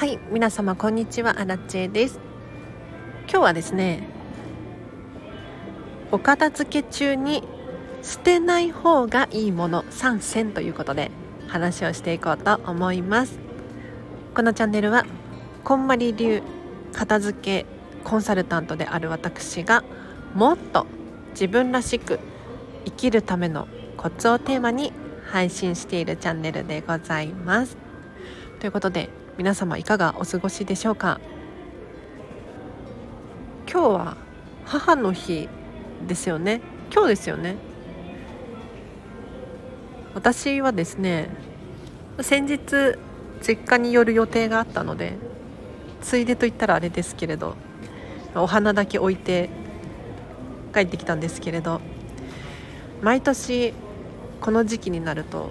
はい皆様こんにちは。アラチェです。今日はですねお片付け中に捨てない方がいいもの3選ということで話をしていこうと思います。このチャンネルはこんまり流片付けコンサルタントである私がもっと自分らしく生きるためのコツをテーマに配信しているチャンネルでございます。ということで皆様いかがお過ごしでしょうか？今日は母の日ですよね？今日ですよね？私はですね先日実家に寄る予定があったのでついでと言ったらあれですけれどお花だけ置いて帰ってきたんですけれど毎年この時期になると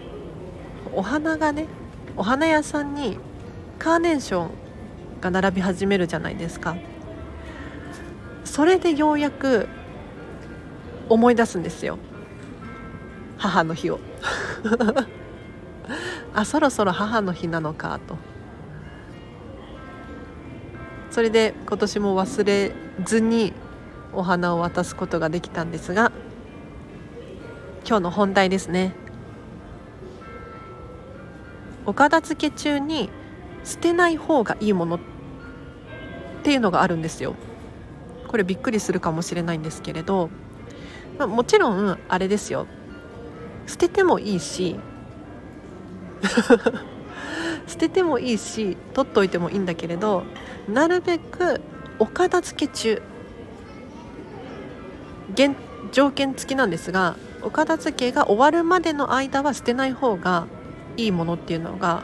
お花がねお花屋さんにカーネーションが並び始めるじゃないですか。それでようやく思い出すんですよ。母の日を。あそろそろ母の日なのかと。それで今年も忘れずにお花を渡すことができたんですが今日の本題ですね。お片付け中に捨てない方がいいものっていうのがあるんですよ。これびっくりするかもしれないんですけれど、まあ、もちろんあれですよ。捨ててもいいし。捨ててもいいし取っといてもいいんだけれど。なるべくお片付け中。条件付きなんですがお片付けが終わるまでの間は捨てない方がいいものっていうのが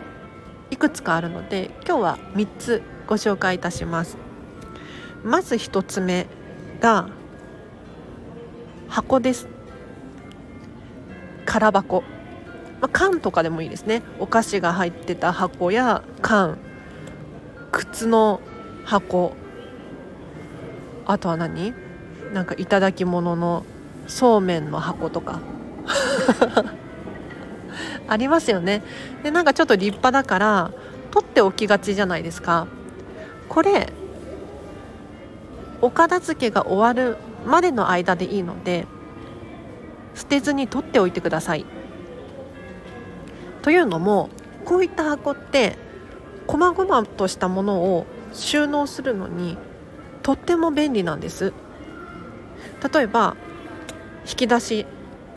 いくつかあるので今日は3つご紹介いたします。まず1つ目が箱です。空箱、まあ、缶とかでもいいですね。お菓子が入ってた箱や缶。靴の箱。あとは何？なんか頂き物のそうめんの箱とか。ありますよね。でなんかちょっと立派だから取っておきがちじゃないですか。これお片付けが終わるまでの間でいいので捨てずに取っておいてください。というのもこういった箱って細々としたものを収納するのにとっても便利なんです。例えば引き出し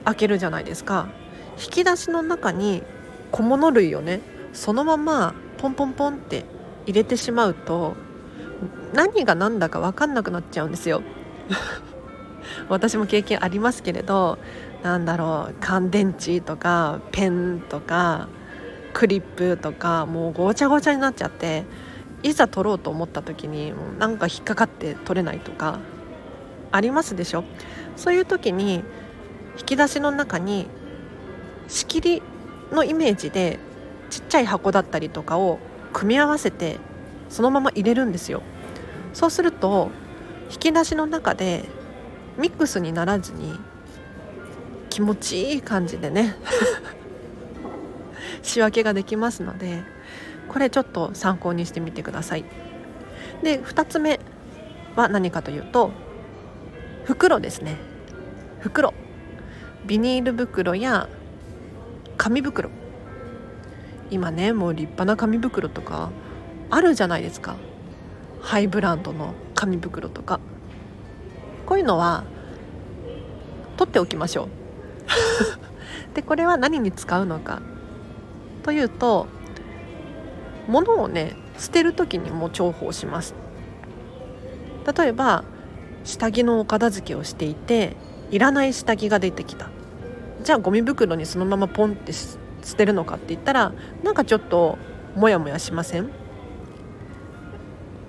開けるじゃないですか。引き出しの中に小物類をねそのままポンポンポンって入れてしまうと何が何だか分かんなくなっちゃうんですよ。私も経験ありますけれどなんだろう乾電池とかペンとかクリップとかもうごちゃごちゃになっちゃっていざ取ろうと思った時にもうなんか引っかかって取れないとかありますでしょ？そういう時に引き出しの中に仕切りのイメージでちっちゃい箱だったりとかを組み合わせてそのまま入れるんですよ。そうすると引き出しの中でミックスにならずに気持ちいい感じでね 仕分けができますのでこれちょっと参考にしてみてください。で2つ目は何かというと袋ですね。袋。ビニール袋や紙袋。今ねもう立派な紙袋とかあるじゃないですか。ハイブランドの紙袋とか。こういうのは取っておきましょう。でこれは何に使うのか。というと物をね捨てる時にも重宝します。例えば下着のお片付けをしていていらない下着が出てきた。じゃあゴミ袋にそのままポンって捨てるのかって言ったらなんかちょっとモヤモヤしません？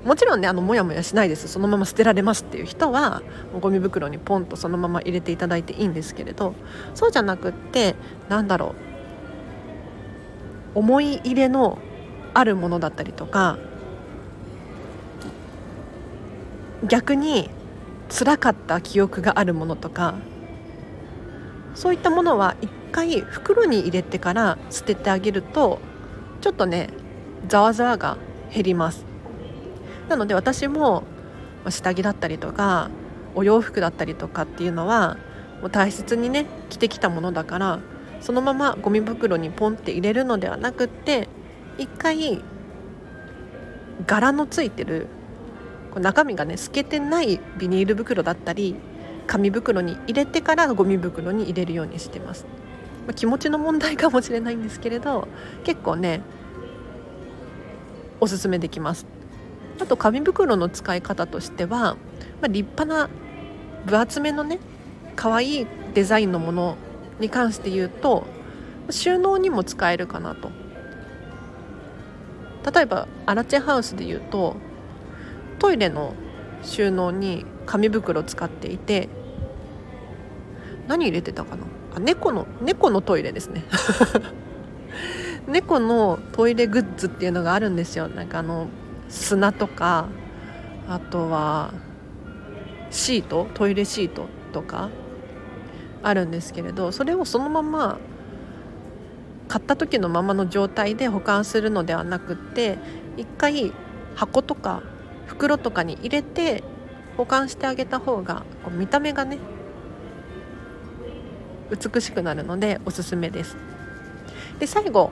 もちろんねあのモヤモヤしないです。そのまま捨てられますっていう人はゴミ袋にポンとそのまま入れていただいていいんですけれどそうじゃなくってなんだろう。思い入れのあるものだったりとか逆に辛かった記憶があるものとかそういったものは一回袋に入れてから捨ててあげるとちょっとねざわざわが減ります。なので私も下着だったりとかお洋服だったりとかっていうのはもう大切にね着てきたものだからそのままゴミ袋にポンって入れるのではなくって一回柄のついてる中身がね透けてないビニール袋だったり紙袋に入れてからゴミ袋に入れるようにしてます、まあ、気持ちの問題かもしれないんですけれど結構ねおすすめできます。あと紙袋の使い方としては、まあ、立派な分厚めのね可愛いいデザインのものに関して言うと収納にも使えるかなと。例えばアラチェハウスで言うとトイレの収納に紙袋を使っていて何入れてたかな？あ猫の猫のトイレですね。猫のトイレグッズっていうのがあるんですよ。なんかあの砂とかあとはシート？トイレシートとか？あるんですけれどそれをそのまま買った時のままの状態で保管するのではなくって一回箱とか袋とかに入れて保管してあげた方がこう見た目がね美しくなるのでおすすめです。で最後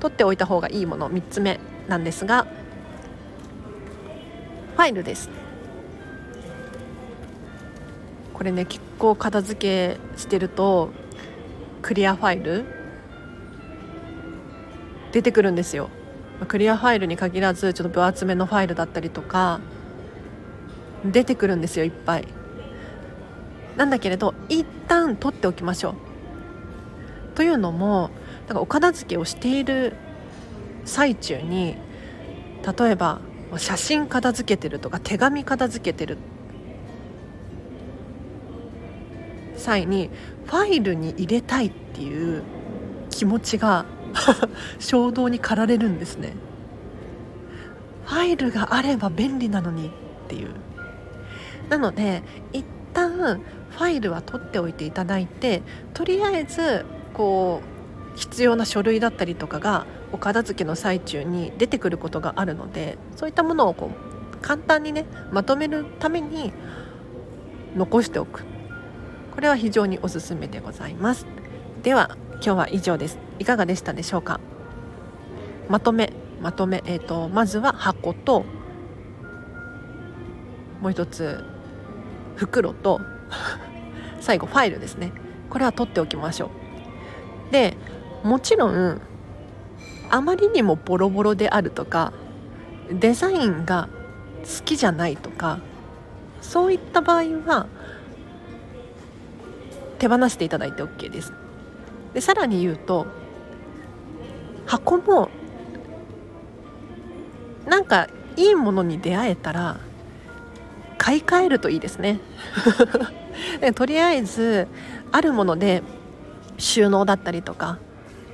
取っておいた方がいいもの3つ目なんですがファイルです。これね結構片付けしてるとクリアファイル出てくるんですよ。クリアファイルに限らずちょっと分厚めのファイルだったりとか出てくるんですよいっぱい。なんだけれど一旦取っておきましょう。というのもなんかお片付けをしている最中に例えば写真片付けてるとか手紙片付けてる際にファイルに入れたいっていう気持ちが 衝動に駆られるんですね。ファイルがあれば便利なのにっていう。なので一旦ファイルは取っておいていただいてとりあえずこう必要な書類だったりとかがお片付けの最中に出てくることがあるのでそういったものをこう簡単にねまとめるために残しておく。これは非常におすすめでございます。では今日は以上です。いかがでしたでしょうか？まとめまとめえっ、ー、とまずは箱ともう一つ袋と最後ファイルですね。これは取っておきましょう。でもちろんあまりにもボロボロであるとかデザインが好きじゃないとかそういった場合は手放していただいて OK です。でさらに言うと箱もなんかいいものに出会えたら買い替えるといいですね。でとりあえずあるもので収納だったりとか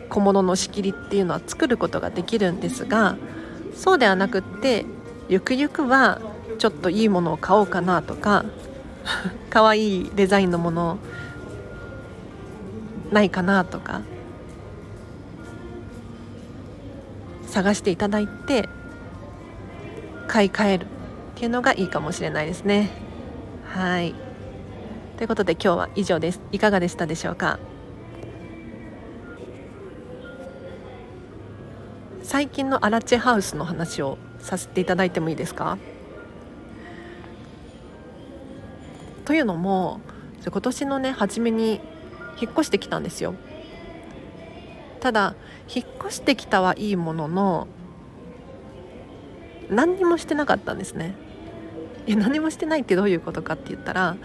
小物の仕切りっていうのは作ることができるんですがそうではなくってゆくゆくはちょっといいものを買おうかなとか 可愛いデザインのものないかなとか探していただいて買い替えるっていうのがいいかもしれないですね。はい。ということで今日は以上です。いかがでしたでしょうか？最近のアラチェハウスの話をさせていただいてもいいですか？というのも今年のね初めに引っ越してきたんですよ。ただ引っ越してきたはいいものの何にもしてなかったんですね。いや何もしてないってどういうことかって言ったら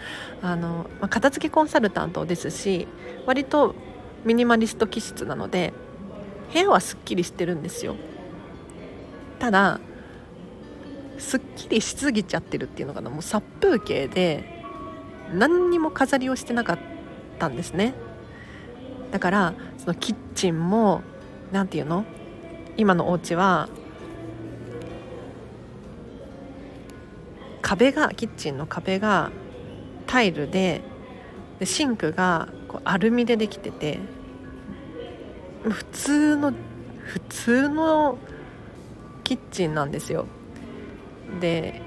あの、まあ、片付けコンサルタントですし割とミニマリスト気質なので部屋はすっきりしてるんですよ。ただすっきりしすぎちゃってるっていうのかなもう殺風景で何にも飾りをしてなかったんですね。だからそのキッチンも何て言うの？今のお家は壁がキッチンの壁がタイルででシンクがこうアルミでできてて普通の普通のキッチンなんですよ。で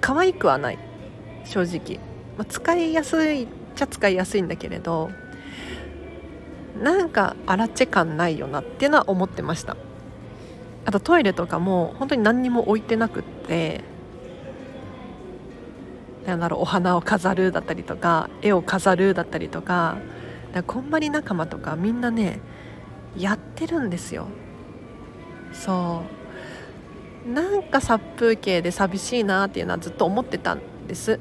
可愛くはない正直、まあ、使いやすいっちゃ使いやすいんだけれどなんかアラチェ感ないよなっていうのは思ってました。あとトイレとかも本当に何にも置いてなくってなんだろうお花を飾るだったりとか絵を飾るだったりとかだこんまり仲間とかみんなねやってるんですよ。そう。なんか殺風景で寂しいなっていうのはずっと思ってたんです。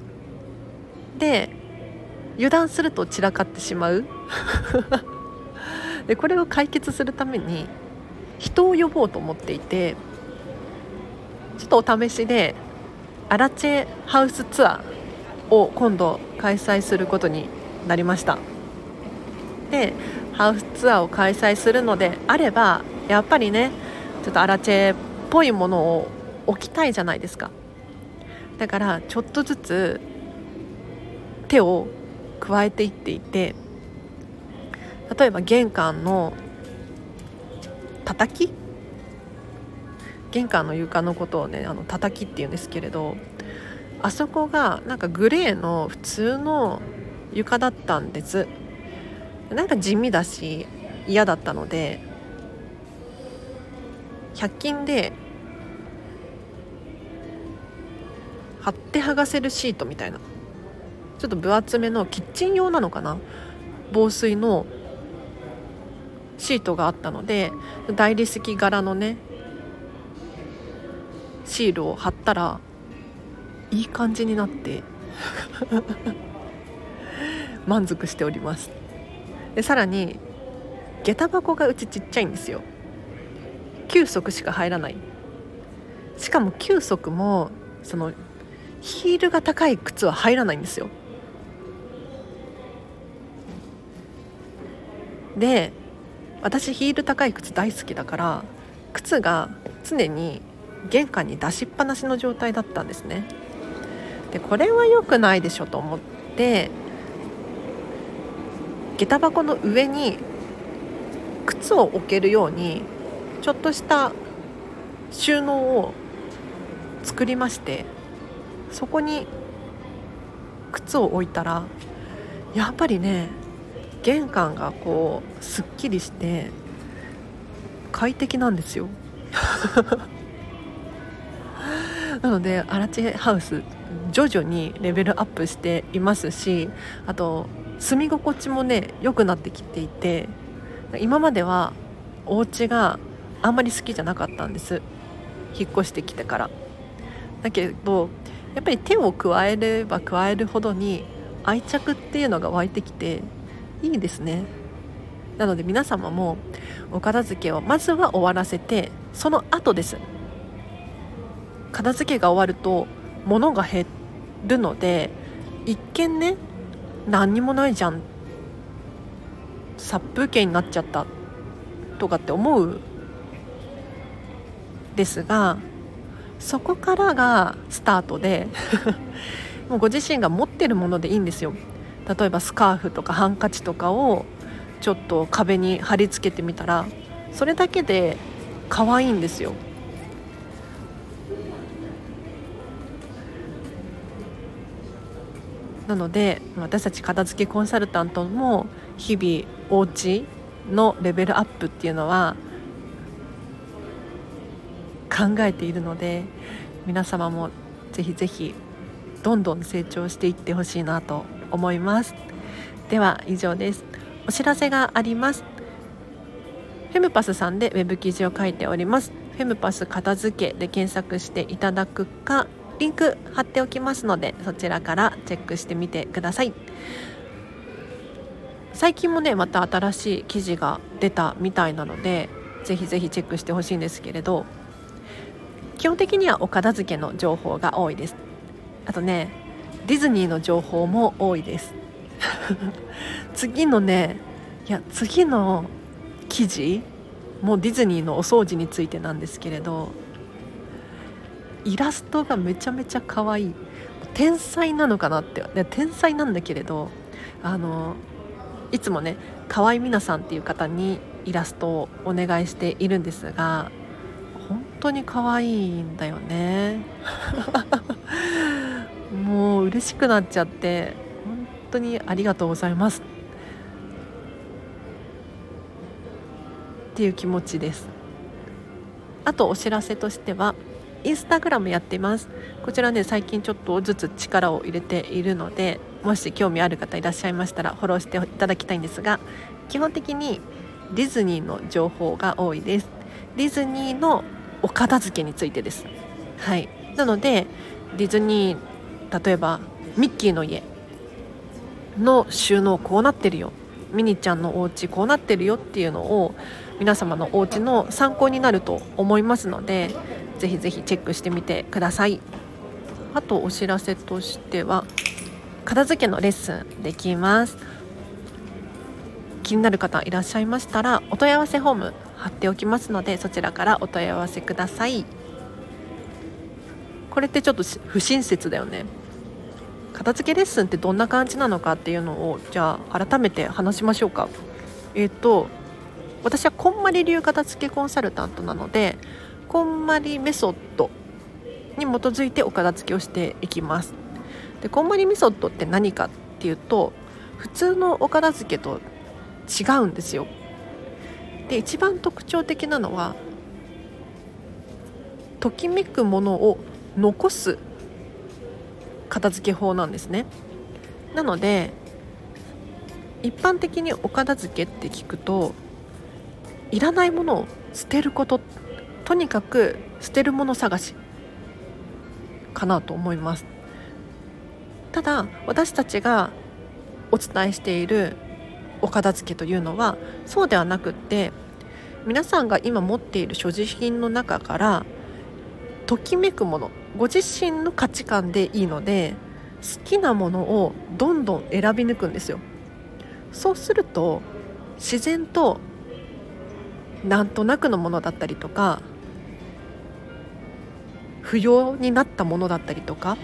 で油断すると散らかってしまう。でこれを解決するために人を呼ぼうと思っていてちょっとお試しでアラチェハウスツアーを今度開催することになりました。でハウスツアーを開催するのであればやっぱりねちょっとアラチェっぽいものを置きたいじゃないですか。だからちょっとずつ手を加えていっていて例えば玄関の叩き玄関の床のことをねあの叩きっていうんですけれどあそこがなんかグレーの普通の床だったんです。なんか地味だし嫌だったので100均で貼って剥がせるシートみたいな。ちょっと分厚めのキッチン用なのかな？防水のシートがあったので大理石柄のねシールを貼ったらいい感じになって満足しております。でさらに下駄箱がうちちっちゃいんですよ。9足しか入らない。しかも9足もそのヒールが高い靴は入らないんですよ。で私ヒール高い靴大好きだから靴が常に玄関に出しっぱなしの状態だったんですね。でこれは良くないでしょと思って下駄箱の上に靴を置けるようにちょっとした収納を作りましてそこに靴を置いたらやっぱりね玄関がこうすっきりして快適なんですよ。なのでアラチェハウス徐々にレベルアップしていますしあと住み心地もね良くなってきていて今まではお家があんまり好きじゃなかったんです。引っ越してきてから。だけどやっぱり手を加えれば加えるほどに愛着っていうのが湧いてきていいですね。なので皆様もお片付けをまずは終わらせてその後です。片付けが終わると物が減るので一見ね何にもないじゃん。殺風景になっちゃったとかって思う。ですがそこからがスタートで もうご自身が持ってるものでいいんですよ。例えばスカーフとかハンカチとかをちょっと壁に貼り付けてみたらそれだけで可愛いんですよ。なので私たち片付けコンサルタントも日々お家のレベルアップっていうのは考えているので皆様もぜひぜひどんどん成長していってほしいなと思います。では以上です。お知らせがあります。フェムパスさんでウェブ記事を書いております。フェムパス片付けで検索していただくかリンク貼っておきますのでそちらからチェックしてみてください。最近もねまた新しい記事が出たみたいなのでぜひぜひチェックしてほしいんですけれど基本的にはお片付けの情報が多いです。あとねディズニーの情報も多いです。次のねいや次の記事もうディズニーのお掃除についてなんですけれどイラストがめちゃめちゃ可愛い。天才なのかなって。天才なんだけれどあのいつもね河合美奈さんっていう方にイラストをお願いしているんですが本当に可愛いんだよね。もう嬉しくなっちゃって本当にありがとうございます。っていう気持ちです。あとお知らせとしてはインスタグラムやってます。こちらね最近ちょっとずつ力を入れているのでもし興味ある方いらっしゃいましたらフォローしていただきたいんですが基本的にディズニーの情報が多いです。ディズニーのお片付けについてです。はい。なのでディズニー例えばミッキーの家の収納こうなってるよ。ミニちゃんのお家こうなってるよっていうのを皆様のお家の参考になると思いますのでぜひぜひチェックしてみてください。あとお知らせとしては片付けのレッスンできます。気になる方いらっしゃいましたらお問い合わせフォーム貼っておきますのでそちらからお問い合わせください。これってちょっと不親切だよね。片付けレッスンってどんな感じなのかっていうのをじゃあ改めて話しましょうか。えっ、と私はこんまり流片付けコンサルタントなのでこんまりメソッドに基づいてお片付けをしていきます。でこんまりメソッドって何かっていうと普通のお片付けと違うんですよ。で一番特徴的なのはときめくものを残す片付け法なんですね。なので一般的にお片付けって聞くといらないものを捨てることとにかく捨てるもの探しかなと思います。ただ私たちがお伝えしているお片付けというのはそうではなくって皆さんが今持っている所持品の中からときめくものご自身の価値観でいいので好きなものをどんどん選び抜くんですよ。そうすると自然となんとなくのものだったりとか不要になったものだったりとか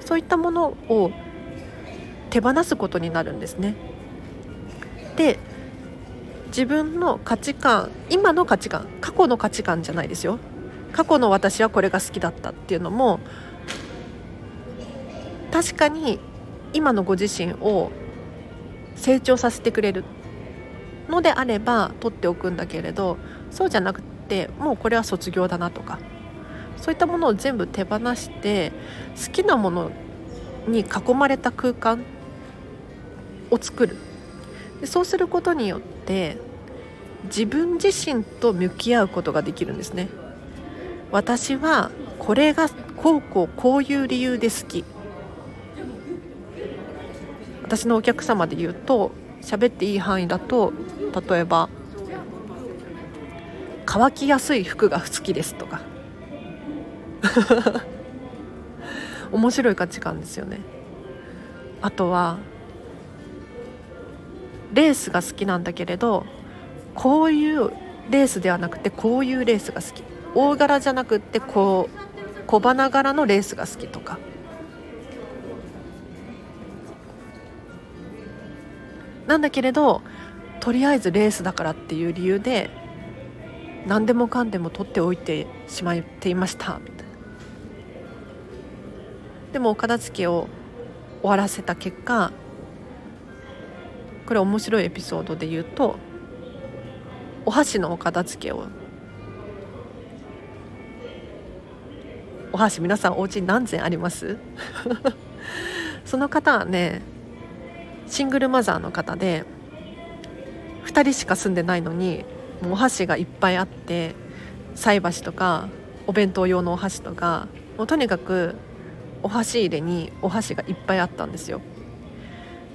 そういったものを手放すことになるんですね。で自分の価値観今の価値観過去の価値観じゃないですよ過去の私はこれが好きだったっていうのも確かに今のご自身を成長させてくれるのであれば取っておくんだけれどそうじゃなくてもうこれは卒業だなとかそういったものを全部手放して好きなものに囲まれた空間を作る。でそうすることによって自分自身と向き合うことができるんですね。私はこれがこうこうこういう理由で好き。私のお客様で言うと喋っていい範囲だと例えば乾きやすい服が好きですとか。面白い価値観ですよね。あとはレースが好きなんだけれどこういうレースではなくてこういうレースが好き。大柄じゃなくってこう小花柄のレースが好きとか。なんだけれどとりあえずレースだからっていう理由で何でもかんでも取っておいてしまっていましたみたいな。でもお片付けを終わらせた結果これ面白いエピソードで言うとお箸のお片付けをお箸皆さんお家に何膳あります？その方はねシングルマザーの方で2人しか住んでないのにもうお箸がいっぱいあって菜箸とかお弁当用のお箸とかもうとにかくお箸入れにお箸がいっぱいあったんですよ。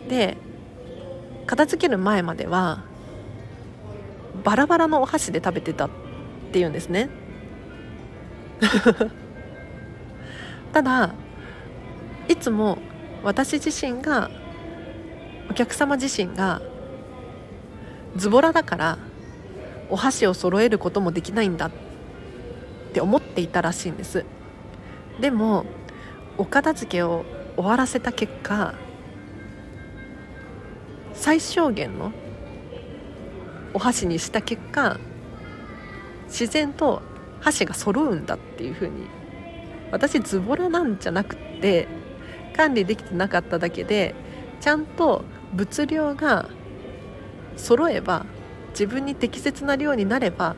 で片付ける前まではバラバラのお箸で食べてたっていうんですね。ただいつも私自身がお客様自身がズボラだからお箸を揃えることもできないんだって思っていたらしいんです。でもお片付けを終わらせた結果最小限のお箸にした結果自然と箸が揃うんだっていう風に私ズボラなんじゃなくって管理できてなかっただけでちゃんと物量が揃えば自分に適切な量になれば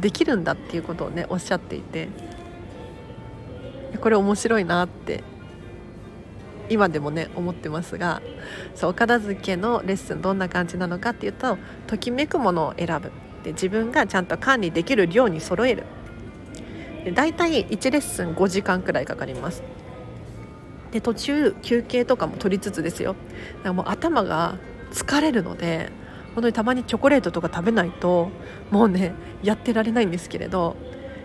できるんだっていうことをねおっしゃっていて。これ面白いなって今でもね思ってますがそうお片付けのレッスンどんな感じなのかっていうとときめくものを選ぶ。で自分がちゃんと管理できる量に揃える。で大体1レッスン5時間くらいかかります。で途中休憩とかも取りつつですよ。だからもう頭が疲れるので本当にたまにチョコレートとか食べないともうねやってられないんですけれど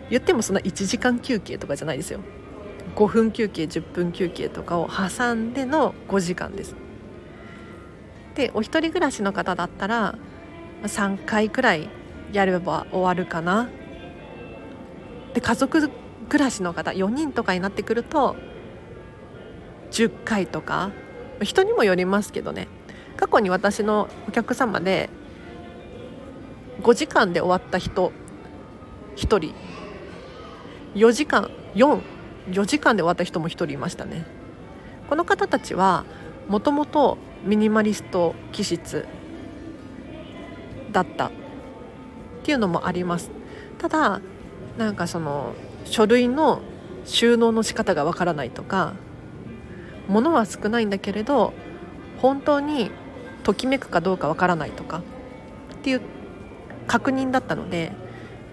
言ってもそんな1時間休憩とかじゃないですよ。5分休憩10分休憩とかを挟んでの5時間です。でお一人暮らしの方だったら3回くらいやれば終わるかな。で家族暮らしの方4人とかになってくると10回とか人にもよりますけどね。過去に私のお客様で5時間で終わった人1人。4時間4時間で終わった人も1人いましたね。この方たちはもともとミニマリスト気質だったっていうのもあります。ただなんかその書類の収納の仕方がわからないとか物は少ないんだけれど本当にときめくかどうかわからないとかっていう確認だったので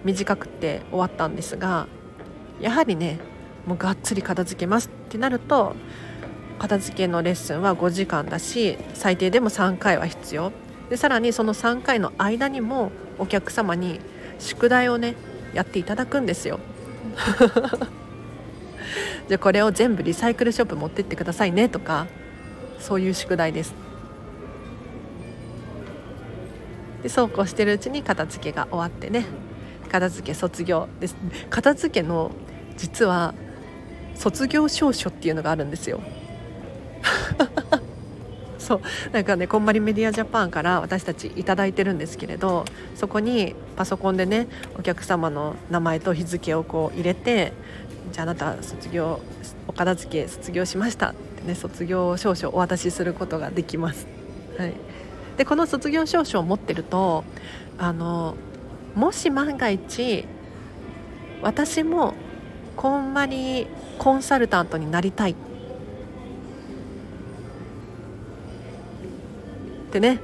短くて終わったんですがやはりねもうがっつり片付けますってなると片付けのレッスンは5時間だし最低でも3回は必要。でさらにその3回の間にもお客様に宿題をねやっていただくんですよ。じゃあこれを全部リサイクルショップ持ってってくださいねとかそういう宿題です。でそうこうしてるうちに片付けが終わってね片付け卒業です。片付けの実は卒業証書っていうのがあるんですよ。そう。なんかねこんまりメディアジャパンから私たち頂いてるんですけれどそこにパソコンでねお客様の名前と日付をこう入れてじゃああなた卒業お片付け卒業しましたってね卒業証書お渡しすることができます。はい、でこの卒業証書を持ってるとあのもし万が一私もこんまりコンサルタントになりたい。ってね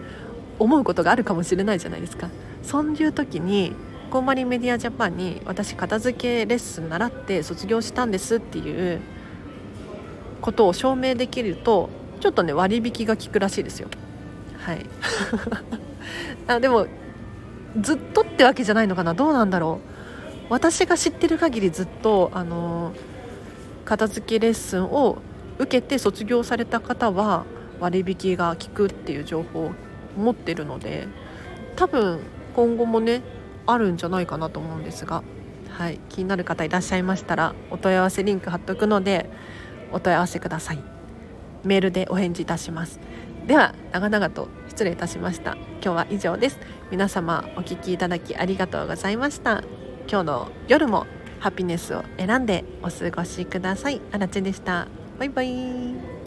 思うことがあるかもしれないじゃないですか。そういう時にこんまりメディアジャパンに私片付けレッスン習って卒業したんですっていうことを証明できるとちょっとね割引が効くらしいですよ。はい。あでもずっとってわけじゃないのかな。どうなんだろう。私が知ってる限りずっとあの片付けレッスンを受けて卒業された方は割引が効くっていう情報を持ってるので多分今後もねあるんじゃないかなと思うんですが、はい、気になる方いらっしゃいましたらお問い合わせリンク貼っとくのでお問い合わせください。メールでお返事いたします。では長々と失礼いたしました。今日は以上です。皆様お聞きいただきありがとうございました。今日の夜もハピネスを選んでお過ごしください。あらちでした。バイバイ。